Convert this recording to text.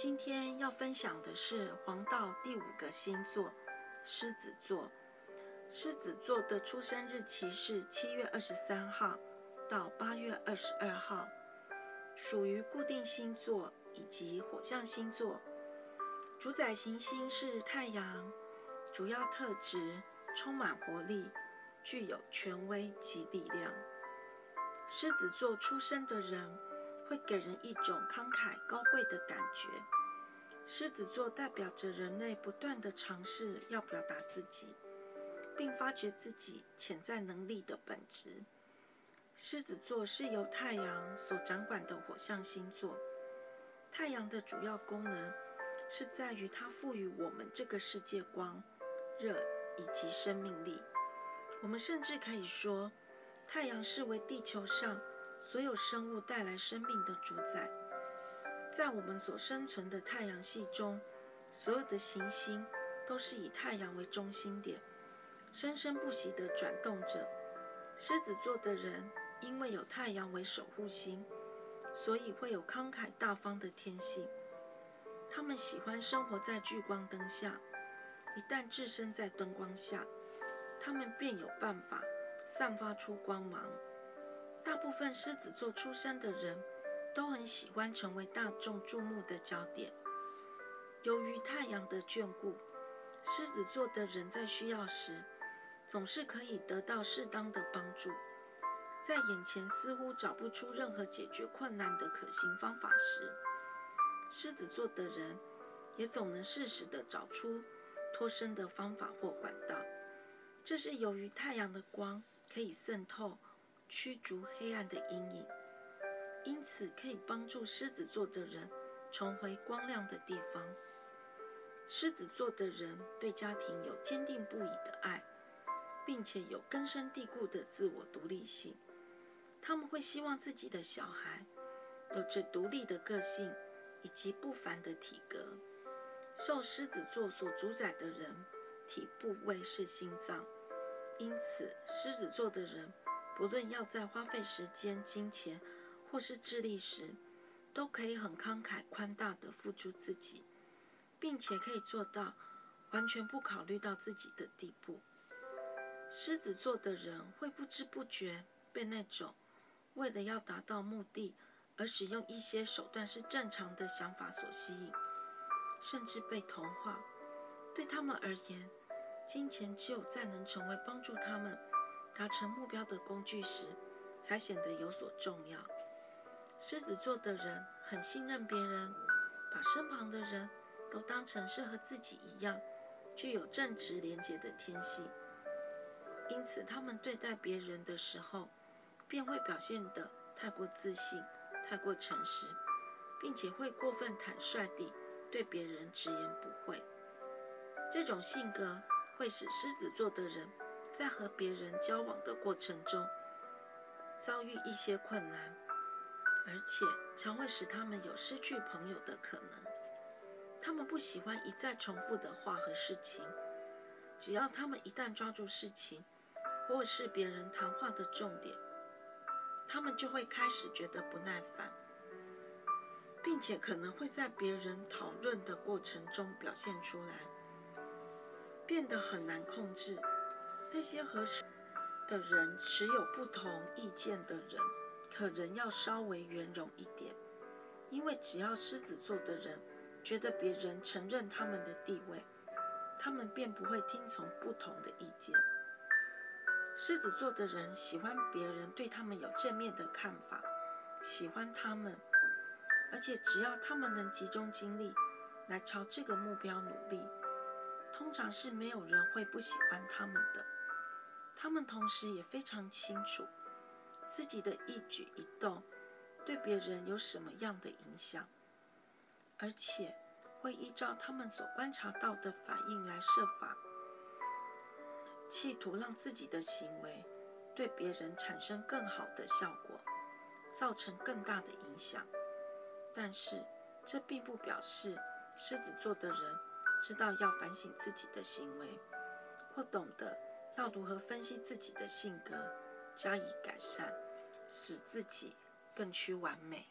今天要分享的是黄道第五个星座——狮子座。狮子座的出生日期是七月二十三号到八月二十二号，属于固定星座以及火象星座。主宰行星是太阳，主要特质充满活力，具有权威及力量。狮子座出生的人。会给人一种慷慨高贵的感觉。狮子座代表着人类不断地尝试要表达自己，并发掘自己潜在能力的本质。狮子座是由太阳所掌管的火象星座。太阳的主要功能是在于它赋予我们这个世界光、热以及生命力。我们甚至可以说，太阳是为地球上。所有生物带来生命的主宰，在我们所生存的太阳系中，所有的行星都是以太阳为中心点，生生不息地转动着。狮子座的人因为有太阳为守护星，所以会有慷慨大方的天性。他们喜欢生活在聚光灯下，一旦置身在灯光下，他们便有办法散发出光芒。大部分狮子座出生的人都很喜欢成为大众注目的焦点。由于太阳的眷顾，狮子座的人在需要时总是可以得到适当的帮助。在眼前似乎找不出任何解决困难的可行方法时，狮子座的人也总能适时地找出脱身的方法或管道。这是由于太阳的光可以渗透。驱逐黑暗的阴影，因此可以帮助狮子座的人重回光亮的地方。狮子座的人对家庭有坚定不移的爱，并且有根深蒂固的自我独立性。他们会希望自己的小孩有着独立的个性以及不凡的体格。受狮子座所主宰的人体部位是心脏，因此狮子座的人。无论要在花费时间、金钱或是智力时，都可以很慷慨宽大的付出自己，并且可以做到完全不考虑到自己的地步。狮子座的人会不知不觉被那种为了要达到目的而使用一些手段是正常的想法所吸引，甚至被同化。对他们而言，金钱只有在能成为帮助他们。达成目标的工具时，才显得有所重要。狮子座的人很信任别人，把身旁的人都当成是和自己一样具有正直廉洁的天性，因此他们对待别人的时候，便会表现得太过自信、太过诚实，并且会过分坦率地对别人直言不讳。这种性格会使狮子座的人。在和别人交往的过程中，遭遇一些困难，而且常会使他们有失去朋友的可能。他们不喜欢一再重复的话和事情，只要他们一旦抓住事情，或是别人谈话的重点，他们就会开始觉得不耐烦，并且可能会在别人讨论的过程中表现出来，变得很难控制。那些和的人持有不同意见的人，可能要稍微圆融一点，因为只要狮子座的人觉得别人承认他们的地位，他们便不会听从不同的意见。狮子座的人喜欢别人对他们有正面的看法，喜欢他们，而且只要他们能集中精力来朝这个目标努力，通常是没有人会不喜欢他们的。他们同时也非常清楚自己的一举一动对别人有什么样的影响，而且会依照他们所观察到的反应来设法，企图让自己的行为对别人产生更好的效果，造成更大的影响。但是，这并不表示狮子座的人知道要反省自己的行为，或懂得。要如何分析自己的性格，加以改善，使自己更趋完美？